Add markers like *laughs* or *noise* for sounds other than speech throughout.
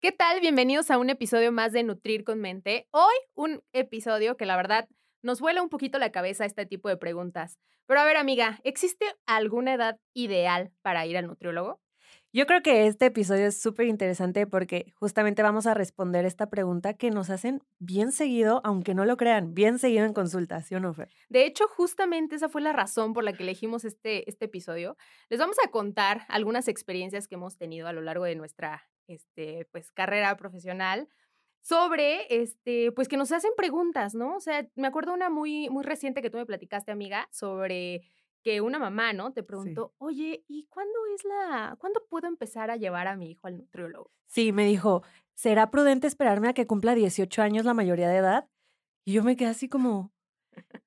¿Qué tal? Bienvenidos a un episodio más de Nutrir con Mente. Hoy un episodio que la verdad nos vuela un poquito la cabeza este tipo de preguntas. Pero a ver, amiga, ¿existe alguna edad ideal para ir al nutriólogo? Yo creo que este episodio es súper interesante porque justamente vamos a responder esta pregunta que nos hacen bien seguido, aunque no lo crean, bien seguido en consultación, ¿sí De hecho, justamente esa fue la razón por la que elegimos este, este episodio. Les vamos a contar algunas experiencias que hemos tenido a lo largo de nuestra este, pues, carrera profesional sobre, este, pues que nos hacen preguntas, ¿no? O sea, me acuerdo una muy, muy reciente que tú me platicaste, amiga, sobre que una mamá, ¿no? Te preguntó, oye, ¿y cuándo es la, cuándo puedo empezar a llevar a mi hijo al nutriólogo? Sí, me dijo, ¿será prudente esperarme a que cumpla 18 años la mayoría de edad? Y yo me quedé así como,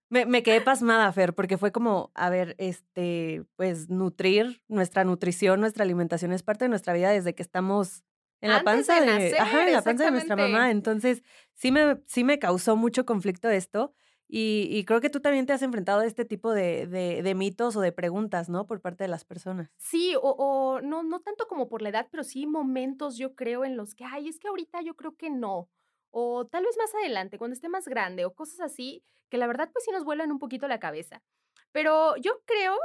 me, me, quedé pasmada, Fer, porque fue como, a ver, este, pues nutrir, nuestra nutrición, nuestra alimentación es parte de nuestra vida desde que estamos en la panza de, ajá, en la panza de nuestra mamá. Entonces, sí me, sí me causó mucho conflicto esto. Y, creo que tú también te has enfrentado a este tipo de, de, mitos o de preguntas, ¿no? Por parte de las personas. Sí, o, o, no, no tanto como por la edad, pero sí momentos, yo creo, en los que, ay, es que ahorita yo creo que no. O tal vez más adelante, cuando esté más grande, o cosas así, que la verdad, pues sí nos vuelan un poquito la cabeza. Pero yo creo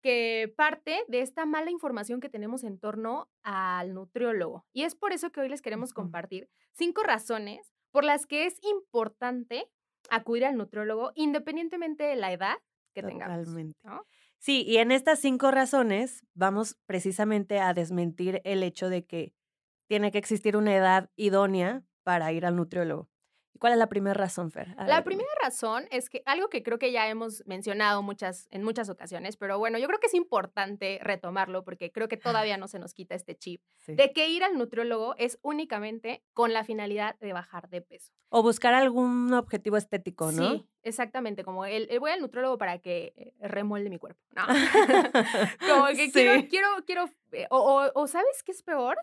que parte de esta mala información que tenemos en torno al nutriólogo. Y es por eso que hoy les queremos compartir cinco razones por las que es importante acudir al nutriólogo independientemente de la edad que tengamos. Sí, y en estas cinco razones vamos precisamente a desmentir el hecho de que tiene que existir una edad idónea para ir al nutriólogo. ¿Cuál es la primera razón, Fer? la primera razón es que algo que creo que ya hemos mencionado muchas, en muchas ocasiones, pero bueno, yo creo que es importante retomarlo porque creo que todavía no se nos quita este chip de que ir al nutriólogo es únicamente con la finalidad de bajar de peso. O buscar algún objetivo estético, ¿no? Sí, exactamente, como el, voy al nutriólogo para que eh, remolde mi cuerpo. No. *laughs* *laughs* como que quiero, quiero, quiero, eh, o, o ¿sabes qué es peor?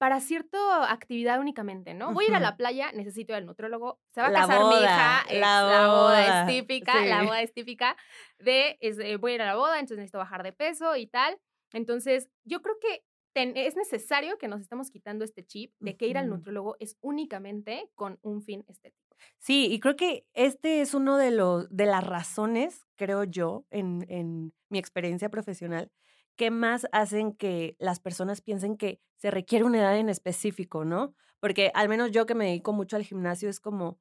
Para cierta actividad únicamente, ¿no? Voy a ir a la playa, necesito ir al nutrólogo, se va a casar mi hija, la, boda. es típica, la boda es típica de, eh, voy a ir a la boda, entonces necesito bajar de peso y tal. Entonces, yo creo que es necesario que nos estemos quitando este chip de que ir al nutrólogo es únicamente con un fin estético. Sí, y creo que este es uno de los de las razones, creo yo, en, en mi experiencia profesional, ¿qué más hacen que las personas piensen que se requiere una edad en específico, ¿no? Porque al menos yo que me dedico mucho al gimnasio es como,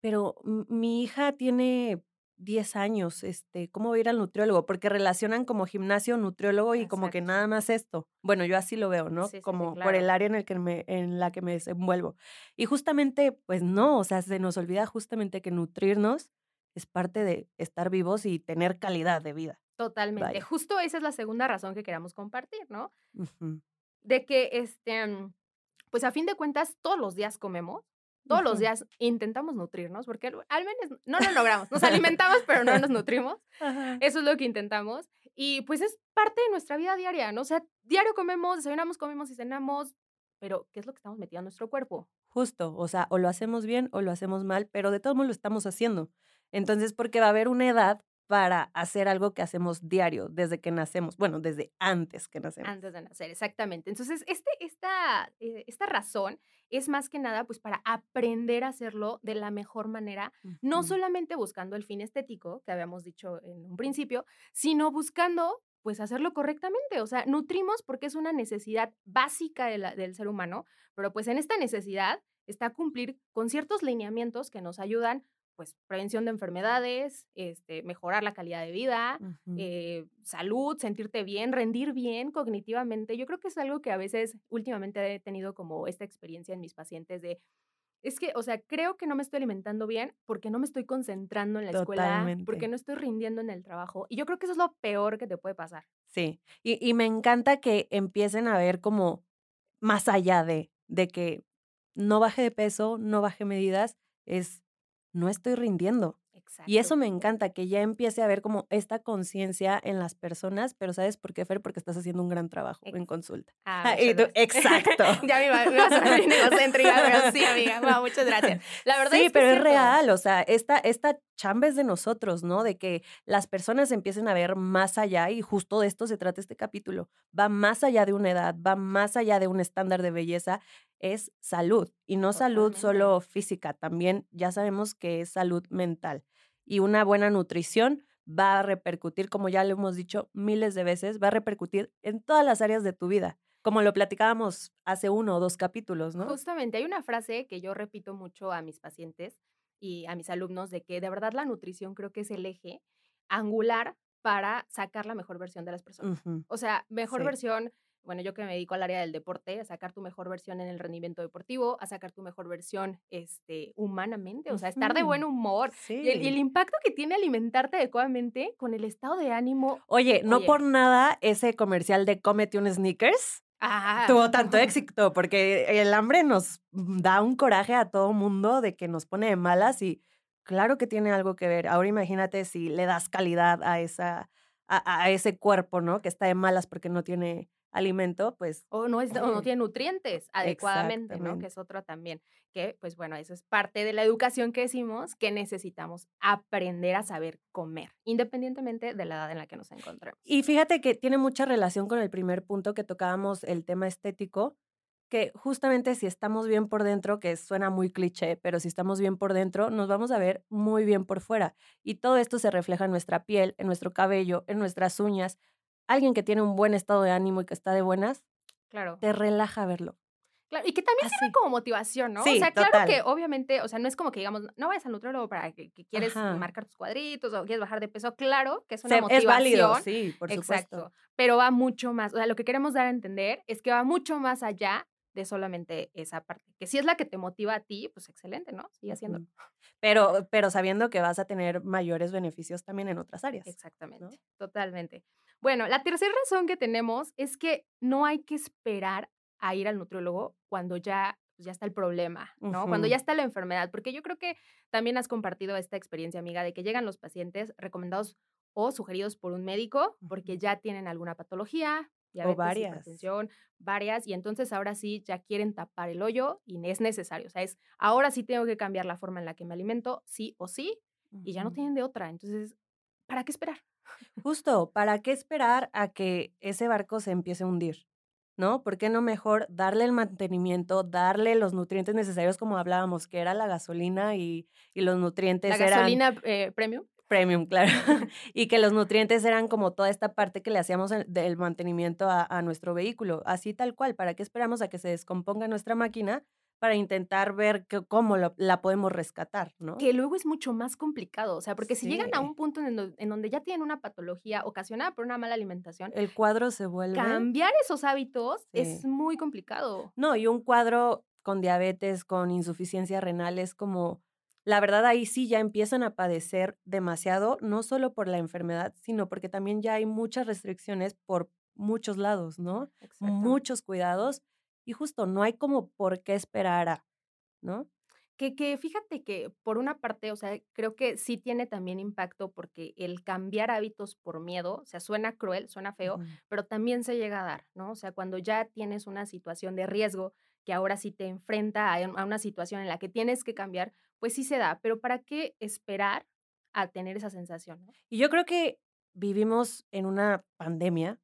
pero mi hija tiene 10 años, este, ¿cómo voy a ir al nutriólogo? Porque relacionan como gimnasio, nutriólogo y como que nada más esto. Bueno, yo así lo veo, ¿no? como por el área en, el que me, en la que me desenvuelvo. Y justamente, pues no, o sea, se nos olvida justamente que nutrirnos es parte de estar vivos y tener calidad de vida. Totalmente. Justo esa es la segunda razón que queramos compartir, ¿no? De que, este, mm, pues a fin de cuentas, todos los días comemos, todos los días intentamos nutrirnos, porque al menos no lo logramos. Nos *laughs* alimentamos, pero no nos nutrimos. Eso es lo que intentamos. Y pues es parte de nuestra vida diaria, ¿no? O sea, diario comemos, desayunamos, comemos y cenamos, pero ¿qué es lo que estamos metiendo en nuestro cuerpo? Justo, o sea, o lo hacemos bien o lo hacemos mal, pero de todos modos lo estamos haciendo. Entonces, porque va a haber una edad para hacer algo que hacemos diario desde que nacemos, bueno, desde antes que nacemos. Antes de nacer, exactamente. Entonces, este, esta, eh, esta razón es más que nada pues para aprender a hacerlo de la mejor manera, no solamente buscando el fin estético, que habíamos dicho en un principio, sino buscando pues hacerlo correctamente. O sea, nutrimos porque es una necesidad básica del ser humano, pero pues en esta necesidad está cumplir con ciertos lineamientos que nos ayudan pues prevención de enfermedades, este, mejorar la calidad de vida, eh, salud, sentirte bien, rendir bien cognitivamente. Yo creo que es algo que a veces últimamente he tenido como esta experiencia en mis pacientes de, es que, o sea, creo que no me estoy alimentando bien porque no me estoy concentrando en la escuela, porque no estoy rindiendo en el trabajo. Y yo creo que eso es lo peor que te puede pasar. Sí, y, y me encanta que empiecen a ver como más allá de, de que no baje de peso, no baje medidas, es no estoy rindiendo. Exacto. Y eso me encanta, que ya empiece a haber como esta conciencia en las personas, pero ¿sabes por qué, Fer? Porque estás haciendo un gran trabajo en consulta. Ah, *laughs* y tú- *laughs* exacto. ya me iba, me iba a sonar bien egocéntrica, pero *laughs* sí, amiga. Wow, muchas gracias. La verdad sí, es que pero es real, o sea, esta, esta chamba es de nosotros, ¿no? De que las personas empiecen a ver más allá y justo de esto se trata este capítulo. Va más allá de una edad, va más allá de un estándar de belleza, es salud y no salud solo física, también ya sabemos que es salud mental y una buena nutrición va a repercutir, como ya lo hemos dicho miles de veces, va a repercutir en todas las áreas de tu vida, como lo platicábamos hace uno o dos capítulos, ¿no? Justamente, hay una frase que yo repito mucho a mis pacientes y a mis alumnos de que de verdad la nutrición creo que es el eje angular para sacar la mejor versión de las personas. O sea, mejor Sí. versión, bueno, yo que me dedico al área del deporte, a sacar tu mejor versión en el rendimiento deportivo, a sacar tu mejor versión este, humanamente, o sea, estar de buen humor. Sí. Y el, y el impacto que tiene alimentarte adecuadamente con el estado de ánimo. Oye, no Oye. por nada ese comercial de cómete un sneakers Ah, tuvo tanto *laughs* éxito, porque el hambre nos da un coraje a todo mundo de que nos pone de malas y claro que tiene algo que ver. Ahora imagínate si le das calidad a esa a, a ese cuerpo, ¿no? Que está de malas porque no tiene alimento, pues o no, es, o no *laughs* tiene nutrientes adecuadamente, ¿no? Que es otro también. Que, pues bueno, eso es parte de la educación que decimos que necesitamos aprender a saber comer, independientemente de la edad en la que nos encontremos. Y fíjate que tiene mucha relación con el primer punto que tocábamos, el tema estético, que justamente si estamos bien por dentro, que suena muy cliché, pero si estamos bien por dentro, nos vamos a ver muy bien por fuera. Y todo esto se refleja en nuestra piel, en nuestro cabello, en nuestras uñas. Alguien que tiene un buen estado de ánimo y que está de buenas, Claro. te relaja verlo. Claro, y que también sirve Así. como motivación, ¿no? Sí, o sea, claro que obviamente, o sea, no es como que digamos, no vayas al nutriólogo para que, que quieres Ajá. marcar tus cuadritos o quieres bajar de peso. Claro que es una Se- motivación. es válido, sí, por Exacto. supuesto. Pero va mucho más. O sea, lo que queremos dar a entender es que va mucho más allá de solamente esa parte. Que si es la que te motiva a ti, pues excelente, ¿no? Sigue haciéndolo. Pero, pero sabiendo que vas a tener mayores beneficios también en otras áreas. Exactamente, totalmente. Bueno, la tercera razón que tenemos es que no hay que esperar a ir al nutriólogo cuando ya, pues, ya está el problema, ¿no? Cuando ya está la enfermedad, porque yo creo que también has compartido esta experiencia, amiga, de que llegan los pacientes recomendados o sugeridos por un médico porque ya tienen alguna patología, O varias. hipertensión, varias, y entonces ahora sí ya quieren tapar el hoyo y es necesario. O sea, es ahora sí tengo que cambiar la forma en la que me alimento, sí o sí, y ya no tienen de otra. Entonces, ¿para qué esperar? Justo, ¿para qué esperar a que ese barco se empiece a hundir? ¿No? ¿Por qué no mejor darle el mantenimiento, darle los nutrientes necesarios como hablábamos, que era la gasolina y, y los nutrientes La eran gasolina eh, premium. Premium, claro, *laughs* y que los nutrientes eran como toda esta parte que le hacíamos del mantenimiento a, a nuestro vehículo, así tal cual, ¿para qué esperamos a que se descomponga nuestra máquina para intentar ver que- cómo lo- la podemos rescatar, ¿no? Que luego es mucho más complicado. O sea, porque si llegan a un punto en, do- en donde ya tienen una patología ocasionada por una mala alimentación, El cuadro se vuelve... cambiar esos hábitos es muy complicado. No, y un cuadro con diabetes, con insuficiencia renal, es como, la verdad ahí sí ya empiezan a padecer demasiado, no solo por la enfermedad, sino porque también ya hay muchas restricciones por muchos lados, ¿no? Exacto. Muchos cuidados y justo no hay como por qué esperar a, ¿no? Que, que fíjate que por una parte, o sea, creo que sí tiene también impacto porque el cambiar hábitos por miedo, o sea, suena cruel, suena feo, pero también se llega a dar, ¿no? O sea, cuando ya tienes una situación de riesgo que ahora sí te enfrenta a, una situación en la que tienes que cambiar, pues sí se da, pero ¿para qué esperar a tener esa sensación? no? Y yo creo que vivimos en una pandemia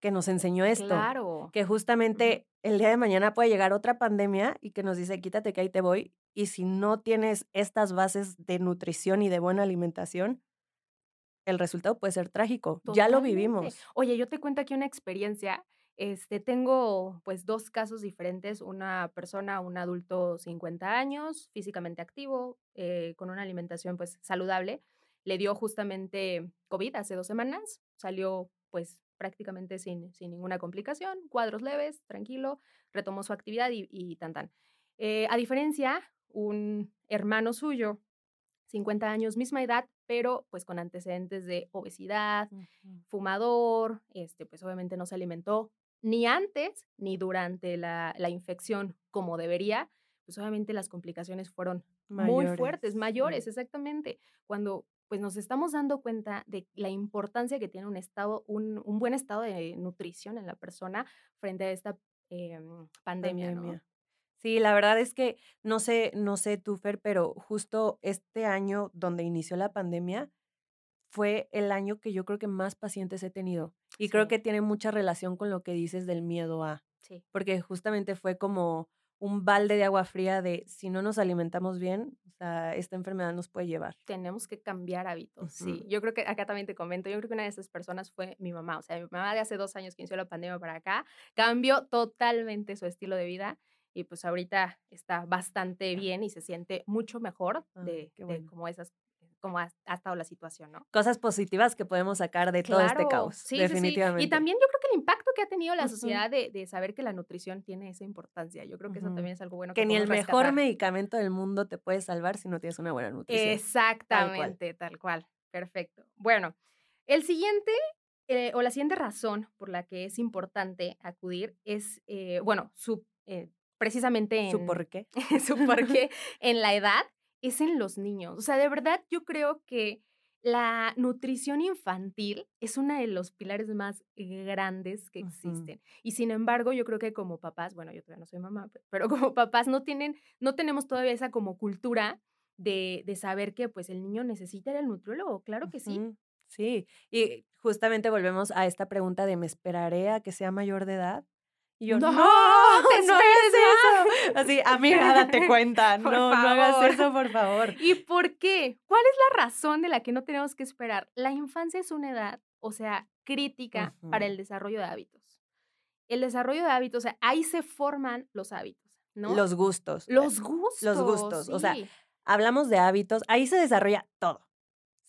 que nos enseñó esto. Claro. que justamente el día de mañana puede llegar otra pandemia y que nos dice, quítate que ahí te voy. Y si no tienes estas bases de nutrición y de buena alimentación, el resultado puede ser trágico. Ya lo vivimos. Oye, yo te cuento aquí una experiencia. Este, tengo pues dos casos diferentes. Una persona, un adulto 50 años, físicamente activo, eh, con una alimentación pues saludable. Le dio justamente COVID hace dos semanas. Salió pues prácticamente sin, sin ninguna complicación, cuadros leves, tranquilo, retomó su actividad y, y tan tan. Eh, a diferencia, un hermano suyo, 50 años, misma edad, pero pues con antecedentes de obesidad, fumador, este, pues obviamente no se alimentó ni antes ni durante la, la infección como debería, pues obviamente las complicaciones fueron muy fuertes, mayores, exactamente. Cuando pues nos estamos dando cuenta de la importancia que tiene un estado, un, un buen estado de nutrición en la persona frente a esta em, pandemia. Sí, la verdad es que no sé, no sé tú, Fer, pero justo este año donde inició la pandemia fue el año que yo creo que más pacientes he tenido. Y creo que tiene mucha relación con lo que dices del miedo a, Sí. porque justamente fue como un balde de agua fría de si no nos alimentamos bien, o sea, esta enfermedad nos puede llevar. tenemos que cambiar hábitos, sí. Yo creo que acá también te comento, yo creo que una de esas personas fue mi mamá, o sea, mi mamá de hace dos años que inició la pandemia para acá, cambió totalmente su estilo de vida y pues ahorita está bastante bien y se siente mucho mejor Ah, de, cómo esas, cómo ha, ha estado la situación, ¿no? Cosas positivas que podemos sacar de todo este caos, sí, sí, sí. definitivamente. Y también yo creo que el impacto que ha tenido la sociedad de, de saber que la nutrición tiene esa importancia, yo creo que eso también es algo bueno que ni el mejor medicamento del mundo te puede salvar si no tienes una buena nutrición. Exactamente, tal cual. Perfecto. Bueno, el siguiente eh, o la siguiente razón por la que es importante acudir es, eh, bueno, su, eh, precisamente en *laughs* ¿Su por qué? su porqué en la edad es en los niños. O sea, de verdad yo creo que la nutrición infantil es uno de los pilares más grandes que existen. Y sin embargo, yo creo que como papás, bueno, yo todavía no soy mamá, pe- pero como papás no tienen, no tenemos todavía esa como cultura de, de saber que pues el niño necesita ir al nutriólogo. Claro que sí. Sí, y justamente volvemos a esta pregunta de ¿me esperaré a que sea mayor de edad? Y yo, No, no, te no hagas eso. Así, amiga, date cuenta, no, no hagas eso, por favor. ¿Y por qué? ¿Cuál es la razón de la que no tenemos que esperar? La infancia es una edad, o sea, crítica para el desarrollo de hábitos. El desarrollo de hábitos, o sea, ahí se forman los hábitos, ¿no? Los gustos. Los gustos. gustos, o sea. Hablamos de hábitos, ahí se desarrolla todo.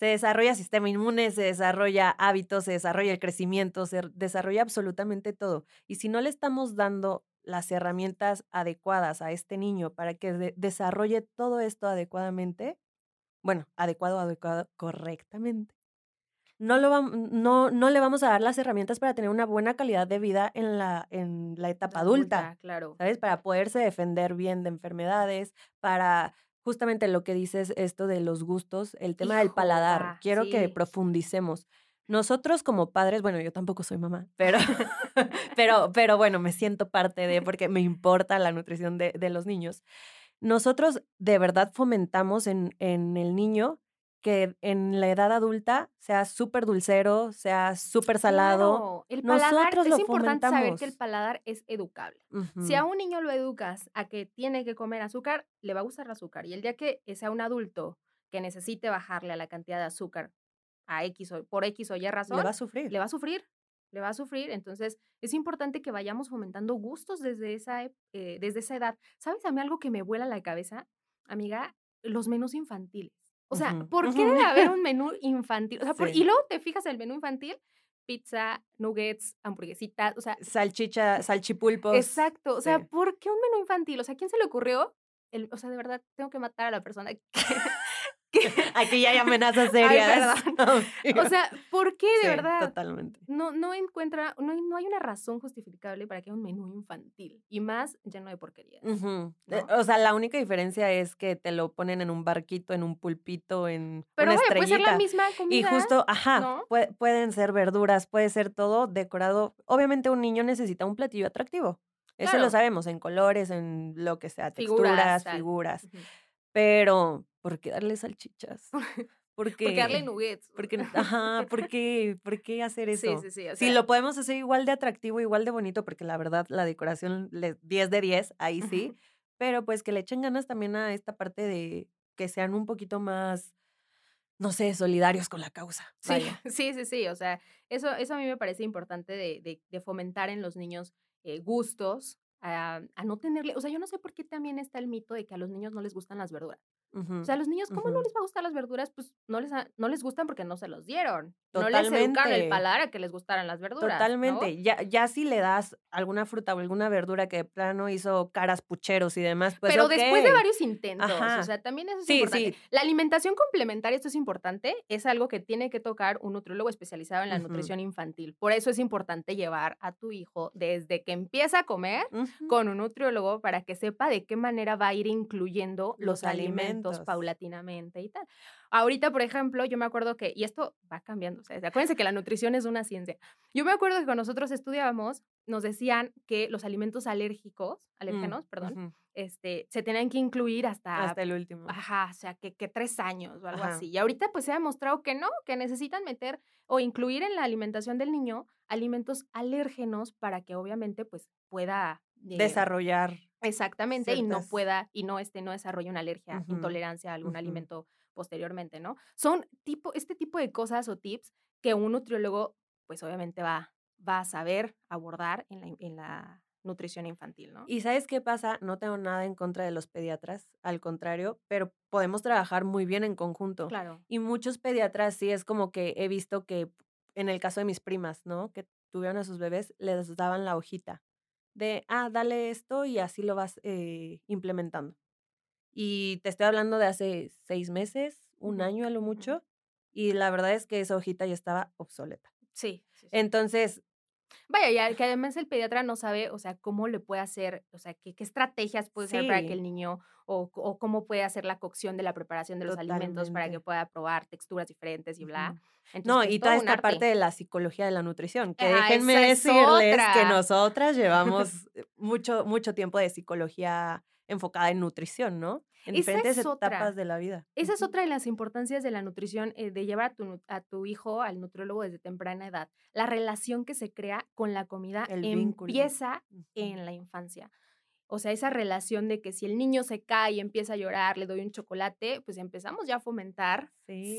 Se desarrolla sistema inmune, se desarrolla hábitos, se desarrolla el crecimiento, se desarrolla absolutamente todo. Y si no le estamos dando las herramientas adecuadas a este niño para que de- desarrolle todo esto adecuadamente, bueno, adecuado, adecuado, correctamente, no, lo no, no le vamos a dar las herramientas para tener una buena calidad de vida en la, en la etapa adulta. Claro. ¿sabes? Para poderse defender bien de enfermedades, para justamente lo que dices, esto de los gustos, el tema del paladar. ah, Quiero que profundicemos. Nosotros como padres, bueno, yo tampoco soy mamá, pero, *laughs* *laughs* pero, pero bueno, me siento parte de, porque me importa la nutrición de, de los niños. Nosotros de verdad fomentamos en, en el niño que en la edad adulta sea súper dulcero, sea súper salado. Claro, El paladar, Nosotros es lo importante saber que el fomentamos. paladar es educable. Si a un niño lo educas a que tiene que comer azúcar, le va a gustar el azúcar. Y el día que sea un adulto que necesite bajarle a la cantidad de azúcar a X o por X o Y razón, Le va a sufrir. le va a sufrir, le va a sufrir. Entonces, es importante que vayamos fomentando gustos desde esa, eh, desde esa edad. ¿Sabes a mí algo que me vuela la cabeza, amiga? Los menús infantiles. O sea, ¿por qué debe haber un *laughs* menú infantil? O sea, por- y luego te fijas en el menú infantil, pizza, nuggets, hamburguesitas, o sea, Salchicha, salchipulpos. exacto. O sea, sí. ¿por qué un menú infantil? O sea, ¿quién se le ocurrió? El, o sea, de verdad, tengo que matar a la persona que... *laughs* Aquí ya hay amenazas Ay, serias. *laughs* o sea, ¿por qué de Sí, verdad? Totalmente. No, no encuentra, no hay, no hay una razón justificable para que haya un menú infantil y más lleno de porquerías. Eh, ¿no? O sea, la única diferencia es que te lo ponen en un barquito, en un pulpito, en Pero una vaya, puede ser la estrellita. misma Y comida. justo, ajá, ¿no? pue- pueden ser verduras, puede ser todo decorado. Obviamente un niño necesita un platillo atractivo. Eso Claro. lo sabemos, en colores, en lo que sea, Figuras, texturas, figuras. Ujú. Pero, ¿por qué darle salchichas? *laughs* Porque, Porque darle nuggets. porque, *laughs* ajá, ¿por qué, ¿por qué hacer eso? Sí, sí, sí. o Si lo podemos hacer igual de atractivo, igual de bonito, porque la verdad la decoración le- 10 de 10, ahí sí, *laughs* pero pues que le echen ganas también a esta parte de que sean un poquito más, no sé, solidarios con la causa. Sí, vaya. sí, sí, sí. O sea, eso, eso a mí me parece importante de, de- de fomentar en los niños eh, gustos, a, a no tenerle. O sea, yo no sé por qué también está el mito de que a los niños no les gustan las verduras. O sea, a los niños, ¿cómo no les va a gustar las verduras? Pues no les, ha- no les gustan porque no se los dieron. No les educaron el paladar a que les gustaran las verduras. ¿no? Totalmente. Ya, ya si le das alguna fruta o alguna verdura que de plano hizo caras pucheros y demás, pues Pero después de varios intentos, Ajá. o sea, también eso es Sí, importante. sí. La alimentación complementaria, esto es importante, es algo que tiene que tocar un nutriólogo especializado en la nutrición infantil. Por eso es importante llevar a tu hijo desde que empieza a comer con un nutriólogo para que sepa de qué manera va a ir incluyendo los, Los alimentos, alimentos. paulatinamente y tal. Ahorita, por ejemplo, yo me acuerdo que, y esto va cambiando, o sea, acuérdense que la nutrición es una ciencia. Yo me acuerdo que cuando nosotros estudiábamos, nos decían que los alimentos alérgicos, Mm, alérgenos, perdón, este, se tenían que incluir hasta, Hasta el último. ajá, o sea, que, que tres años o algo Ajá. así. Y ahorita pues se ha demostrado que no, que necesitan meter o incluir en la alimentación del niño alimentos alérgenos para que obviamente pues pueda eh, Desarrollar. Exactamente y no pueda y no este no desarrolle una alergia, intolerancia a algún alimento posteriormente, ¿no? Son tipo este tipo de cosas o tips que un nutriólogo pues obviamente va va a saber abordar en la, en la nutrición infantil, ¿no? ¿Y sabes qué pasa? No tengo nada en contra de los pediatras, al contrario, pero podemos trabajar muy bien en conjunto. Claro. Y muchos pediatras sí es como que he visto que en el caso de mis primas, ¿no? Que tuvieron a sus bebés, les daban la hojita de, ah, dale esto y así lo vas eh, implementando. Y te estoy hablando de hace seis meses, un año a lo mucho, y la verdad es que esa hojita ya estaba obsoleta. Sí. sí, sí. Entonces, Vaya, ya que además el pediatra no sabe, o sea, cómo le puede hacer, o sea, qué, qué estrategias puede usar para que Sí. el niño, o, o cómo puede hacer la cocción de la preparación de los alimentos para que pueda probar texturas diferentes y bla. Entonces, No, pues, y toda esta parte arte. de la psicología de la nutrición, que Ah, déjenme decirles que otra. nosotras *laughs* llevamos eh, mucho, mucho tiempo de psicología enfocada en nutrición, ¿no? En Esa diferentes es otra. etapas de la vida. Esa es otra de las importancias de la nutrición, eh, de llevar a tu, a tu hijo al nutriólogo desde temprana edad. La relación que se crea con la comida El empieza en la infancia. O sea, esa relación de que si el niño se cae y empieza a llorar, le doy un chocolate, pues empezamos ya a fomentar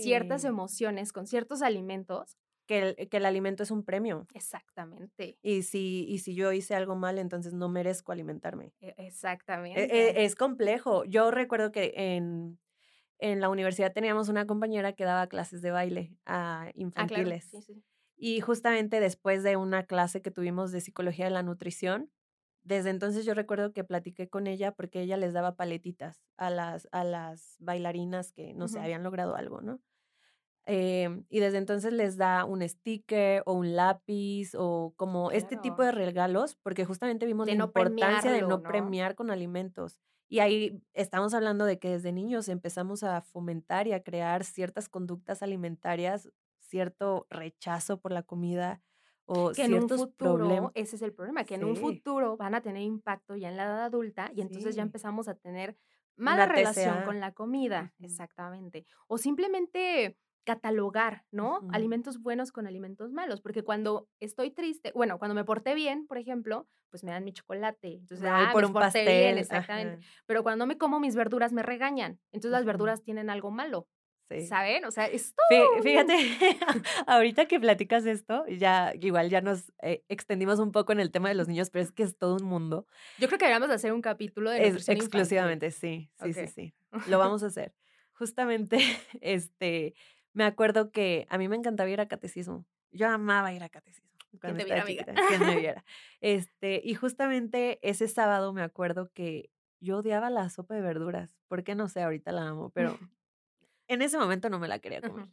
ciertas emociones con ciertos alimentos. Que el, que el alimento es un premio. Exactamente. Y si, y si yo hice algo mal, entonces no merezco alimentarme. e- E- Exactamente. e- es complejo. Yo recuerdo que en, en la universidad teníamos una compañera que daba clases de baile a ah, claro. infantiles. Sí, sí. Y justamente después de una clase que tuvimos de psicología de la nutrición, desde entonces yo recuerdo que platiqué con ella porque ella les daba paletitas a las, a las bailarinas que, no sé, Ujú. habían logrado algo, ¿no? Em, y desde entonces les da un sticker o un lápiz o como este tipo Claro. de regalos, porque justamente vimos De la no importancia de no ¿no? premiar con alimentos. Y ahí estamos hablando de que desde niños empezamos a fomentar y a crear ciertas conductas alimentarias, cierto rechazo por la comida o Que en un ciertos futuro, problemas. ese es el problema, que en un Sí, futuro van a tener impacto ya en la edad adulta y entonces ya sí. empezamos a tener mala Una relación TCA. con la comida, exactamente. O simplemente catalogar, ¿no? Alimentos buenos con alimentos malos, porque cuando estoy triste, bueno, cuando me porté bien, por ejemplo, pues me dan mi chocolate, entonces, voy ah, por me un porté bien, pastel. exactamente. Ajá. Pero cuando me como mis verduras me regañan, entonces las verduras tienen algo malo, Sí. ¿saben? O sea, es Fí- todo un- Fíjate, *laughs* ahorita que platicas esto, ya igual ya nos eh, extendimos un poco en el tema de los niños, pero es que es todo un mundo. Yo creo que deberíamos de hacer un capítulo de Es infantil. exclusivamente, sí, sí, sí, sí. Lo vamos a hacer. Justamente, *laughs* este, me acuerdo que a mí me encantaba ir a catecismo. Yo amaba ir a catecismo cuando te viera, amiga? chiquita, quien me viera. Este, y justamente ese sábado me acuerdo que yo odiaba la sopa de verduras. ¿Por qué no sé? Ahorita la amo, pero *laughs* en ese momento no me la quería comer.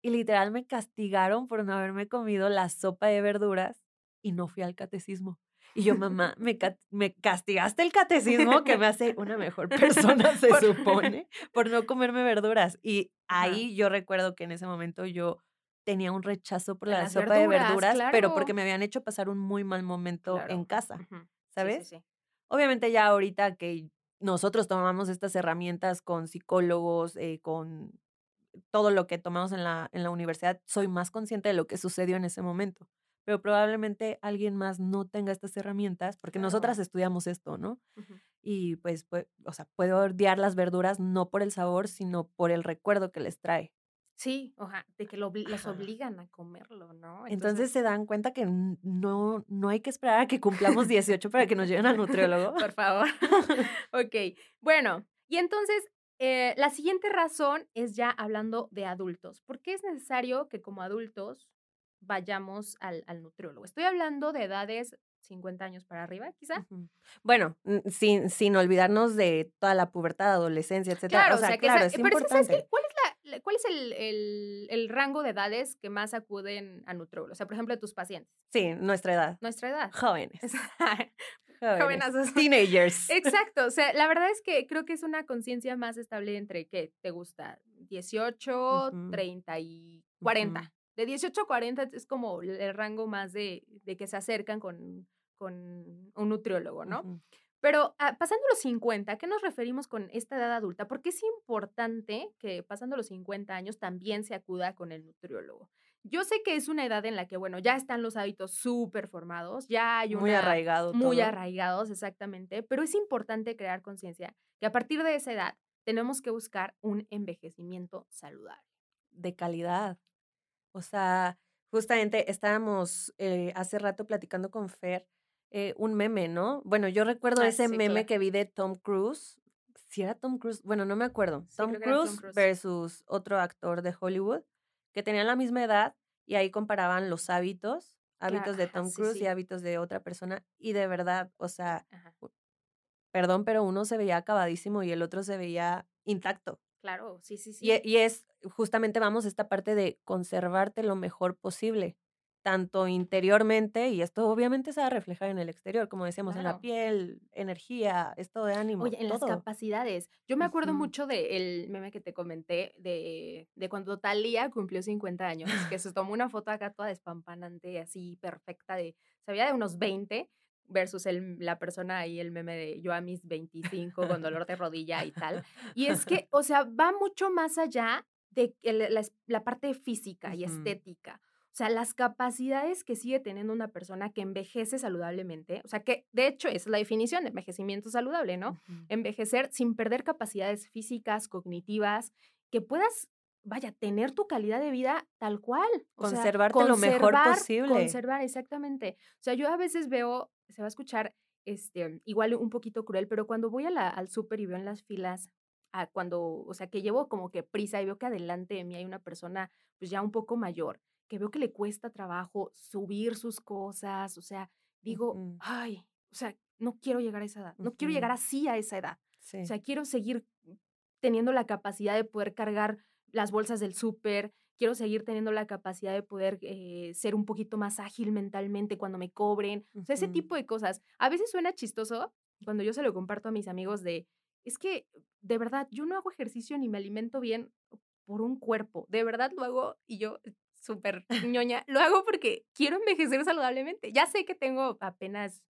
Y literal me castigaron por no haberme comido la sopa de verduras y no fui al catecismo. Y yo, mamá, me, ca- me castigaste el catecismo que me hace una mejor *laughs* persona, se Por- supone, *laughs* por no comerme verduras. Y Ajá. ahí yo recuerdo que en ese momento yo tenía un rechazo por la las sopa de verduras, pero porque me habían hecho pasar un muy mal momento Claro. en casa. Sí, ¿sabes? sí, sí. Obviamente ya ahorita que nosotros tomamos estas herramientas con psicólogos, eh, con todo lo que tomamos en la, en la universidad, soy más consciente de lo que sucedió en ese momento. Pero probablemente alguien más no tenga estas herramientas, porque nosotras estudiamos esto, ¿no? Y pues, pues, o sea, puedo odiar las verduras no por el sabor, sino por el recuerdo que les trae. Sí, oja, de que lo Ajá. obligan a comerlo, ¿no? Entonces se dan cuenta que no, no hay que esperar a que cumplamos 18 para que nos lleven al nutriólogo. por favor. *laughs* *laughs* ok, bueno, y entonces eh, la siguiente razón es ya hablando de adultos. ¿Por qué es necesario que como adultos vayamos al, al nutriólogo? Estoy hablando de edades 50 años para arriba, quizá. Ujú. Bueno, mm, sin, sin olvidarnos de toda la pubertad, adolescencia, etcétera. Claro, o sea, que claro, esa- es pero es que, ¿sabes qué? importante. ¿Cuál es, la, la- cuál es el, el- el rango de edades que más acuden a nutriólogo? O sea, por ejemplo, tus pacientes. Sí, nuestra edad. Nuestra edad. Jóvenes. *laughs* Jóvenes. Jóvenes. Teenagers. *laughs* Exacto, o sea, la verdad es que creo que es una conciencia más estable entre, ¿qué te gusta? 18, Ujú. 30 y 40. Ujú. De 18 a 40 es como el rango más de, de que se acercan con, con un nutriólogo, ¿no? Pero ah, pasando los 50, ¿a qué nos referimos con esta edad adulta? Porque es importante que pasando los 50 años también se acuda con el nutriólogo. Yo sé que es una edad en la que, bueno, ya están los hábitos súper formados, ya hay Muy una- muy todo. arraigados, exactamente, pero es importante crear conciencia que a partir de esa edad tenemos que buscar un envejecimiento saludable. de calidad. O sea, justamente estábamos eh, hace rato platicando con Fer eh, un meme, ¿no? Bueno, yo recuerdo Ah, ese sí, meme claro. que vi de Tom Cruise. Si era Tom Cruise, bueno, no me acuerdo. Sí, Tom, Cruise versus otro actor de Hollywood que tenían la misma edad y ahí comparaban los hábitos, hábitos de Tom Cruise y hábitos de otra persona y de verdad, o sea, Ajá, perdón, pero uno se veía acabadísimo y el otro se veía intacto. Claro, sí, sí, sí. Y, e- y es justamente vamos a esta parte de conservarte lo mejor posible, tanto interiormente, y esto obviamente se va a reflejar en el exterior, como decíamos, en la piel, energía, estado de ánimo, Oye, en las capacidades. Yo me acuerdo mucho del meme que te comenté de, de cuando Talía cumplió 50 años, que se tomó una foto acá toda despampanante, así perfecta, de, se veía de unos 20 versus el, la persona ahí, el meme de yo a mis 25 con dolor de rodilla y tal. *laughs* Y es que, o sea, va mucho más allá de la, la parte física y Ujú. estética. O sea, las capacidades que sigue teniendo una persona que envejece saludablemente, o sea, que de hecho es la definición de envejecimiento saludable, ¿no? Ujú. Envejecer sin perder capacidades físicas, cognitivas, que puedas, vaya, tener tu calidad de vida tal cual. o sea, Conservarte lo mejor conservar- posible. Conservar, exactamente. O sea, yo a veces veo, se va a escuchar este, igual un poquito cruel, pero cuando voy a la- al súper y veo en las filas, a cuando, o sea, que llevo como que prisa y veo que adelante de mí hay una persona pues ya un poco mayor, que veo que le cuesta trabajo subir sus cosas, o sea, digo, Ujú. ay, o sea, no quiero llegar a esa edad, no quiero llegar así a esa edad. Sí. O sea, quiero seguir teniendo la capacidad de poder cargar las bolsas del súper, quiero seguir teniendo la capacidad de poder eh, ser un poquito más ágil mentalmente cuando me cobren, o sea, ese tipo de cosas. A veces suena chistoso cuando yo se lo comparto a mis amigos de, es que de verdad, yo no hago ejercicio ni me alimento bien por un cuerpo, de verdad lo hago y yo súper *laughs* ñoña, lo hago porque quiero envejecer saludablemente. Ya sé que tengo apenas,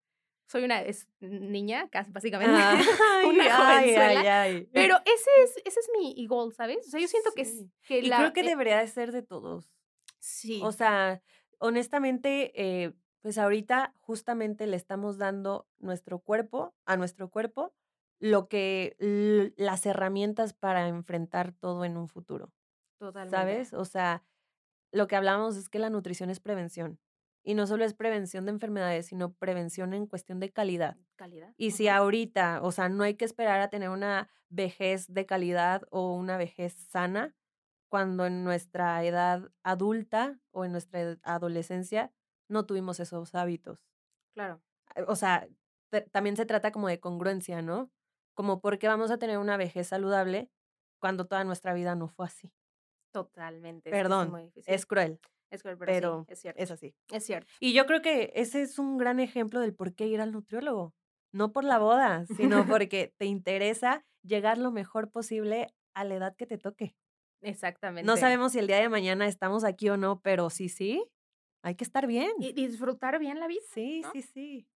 soy una es- niña, casi básicamente, *laughs* *laughs* Ay, una ay, jovenzuela, ay, ay. pero ese es, ese es mi goal, ¿sabes? O sea, yo siento que es que Y la... creo que eh, debería de ser de todos. sí, O sea, honestamente, eh, pues ahorita justamente le estamos dando nuestro cuerpo, a nuestro cuerpo, lo que, las herramientas para enfrentar todo en un futuro, totalmente. ¿sabes? O sea, lo que hablamos es que la nutrición es prevención. Y no solo es prevención de enfermedades, sino prevención en cuestión de calidad. Calidad. Y si ahorita, o sea, no hay que esperar a tener una vejez de calidad o una vejez sana, cuando en nuestra edad adulta o en nuestra adolescencia no tuvimos esos hábitos. Claro, Eh, O sea, también se trata como de congruencia, ¿no? Como por qué vamos a tener una vejez saludable cuando toda nuestra vida no fue así. totalmente. es Perdón, muy difícil. es cruel, Es cruel, pero, sí, es cierto. es así. Es cierto. Y yo creo que ese es un gran ejemplo del por qué ir al nutriólogo. No por la boda, sino *laughs* porque te interesa llegar lo mejor posible a la edad que te toque. Exactamente. No sabemos si el día de mañana estamos aquí o no, pero sí, sí, hay que estar bien. Y disfrutar bien la vida. Sí, ¿no? sí, sí.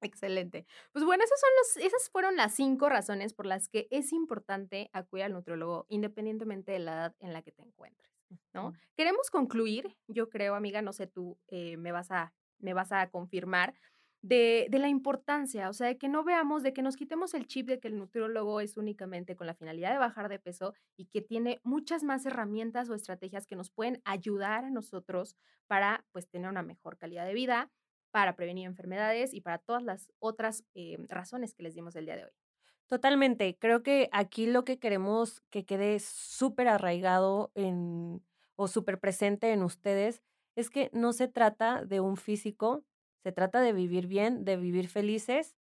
Excelente. Pues bueno, son los, esas fueron las cinco razones por las que es importante acudir al nutriólogo independientemente de la edad en la que te encuentres, ¿no? Queremos concluir, yo creo, amiga, no sé tú eh, me, vas a, me vas a confirmar, de, de la importancia, o sea, de que no veamos, de que nos quitemos el chip de que el nutriólogo es únicamente con la finalidad de bajar de peso y que tiene muchas más herramientas o estrategias que nos pueden ayudar a nosotros para, pues, tener una mejor calidad de vida, para prevenir enfermedades y para todas las otras eh, razones que les dimos el día de hoy. Totalmente. Creo que aquí lo que queremos que quede súper arraigado en, o súper presente en ustedes es que no se trata de un físico, se trata de vivir bien, de vivir felices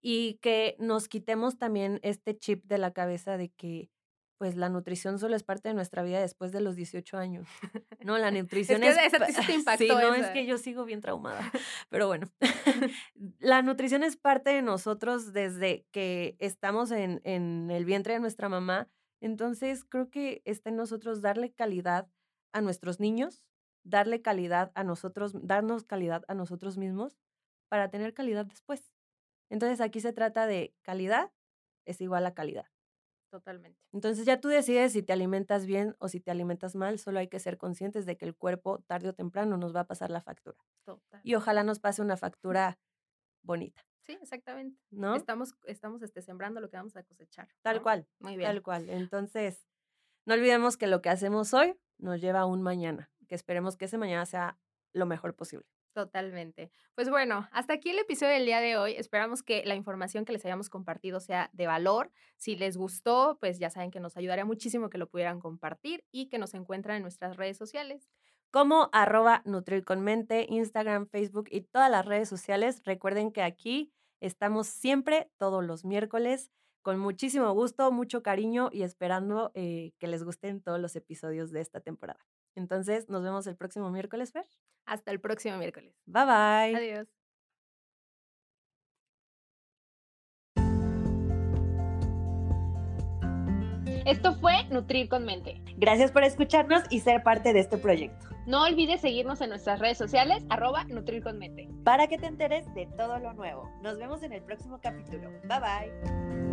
y que nos quitemos también este chip de la cabeza de que pues la nutrición solo es parte de nuestra vida después de los 18 años. *laughs* No, la *laughs* nutrición es... Que es esa sí te *laughs* impactó. Sí, no, es que yo sigo bien traumada. Pero bueno, la nutrición es parte de nosotros desde que estamos en, en el vientre de nuestra mamá. Entonces, creo que está en nosotros darle calidad a nuestros niños, darle calidad a nosotros, darnos calidad a nosotros mismos para tener calidad después. Entonces, aquí se trata de calidad es igual a calidad. Totalmente. Entonces ya tú decides si te alimentas bien o si te alimentas mal, solo hay que ser conscientes de que el cuerpo tarde o temprano nos va a pasar la factura. Total. Y ojalá nos pase una factura bonita. Sí, exactamente. ¿No? Estamos, estamos este, sembrando lo que vamos a cosechar. Tal ¿no? cual. Muy bien. Tal cual. Entonces, no olvidemos que lo que hacemos hoy nos lleva a un mañana, que esperemos que ese mañana sea lo mejor posible. Totalmente. Pues bueno, hasta aquí el episodio del día de hoy. Esperamos que la información que les hayamos compartido sea de valor. Si les gustó, pues ya saben que nos ayudaría muchísimo que lo pudieran compartir y que nos encuentran en nuestras redes sociales. Como arroba Nutrir con Mente, Instagram, Facebook y todas las redes sociales. Recuerden que aquí estamos siempre, todos los miércoles, con muchísimo gusto, mucho cariño y esperando eh, que les gusten todos los episodios de esta temporada. Entonces, nos vemos el próximo miércoles, Fer. Hasta el próximo miércoles. Bye bye. Adiós. Esto fue Nutrir con Mente. Gracias por escucharnos y ser parte de este proyecto. No olvides seguirnos en nuestras redes sociales, arroba Nutrir con Mente. Para que te enteres de todo lo nuevo. Nos vemos en el próximo capítulo. Bye bye.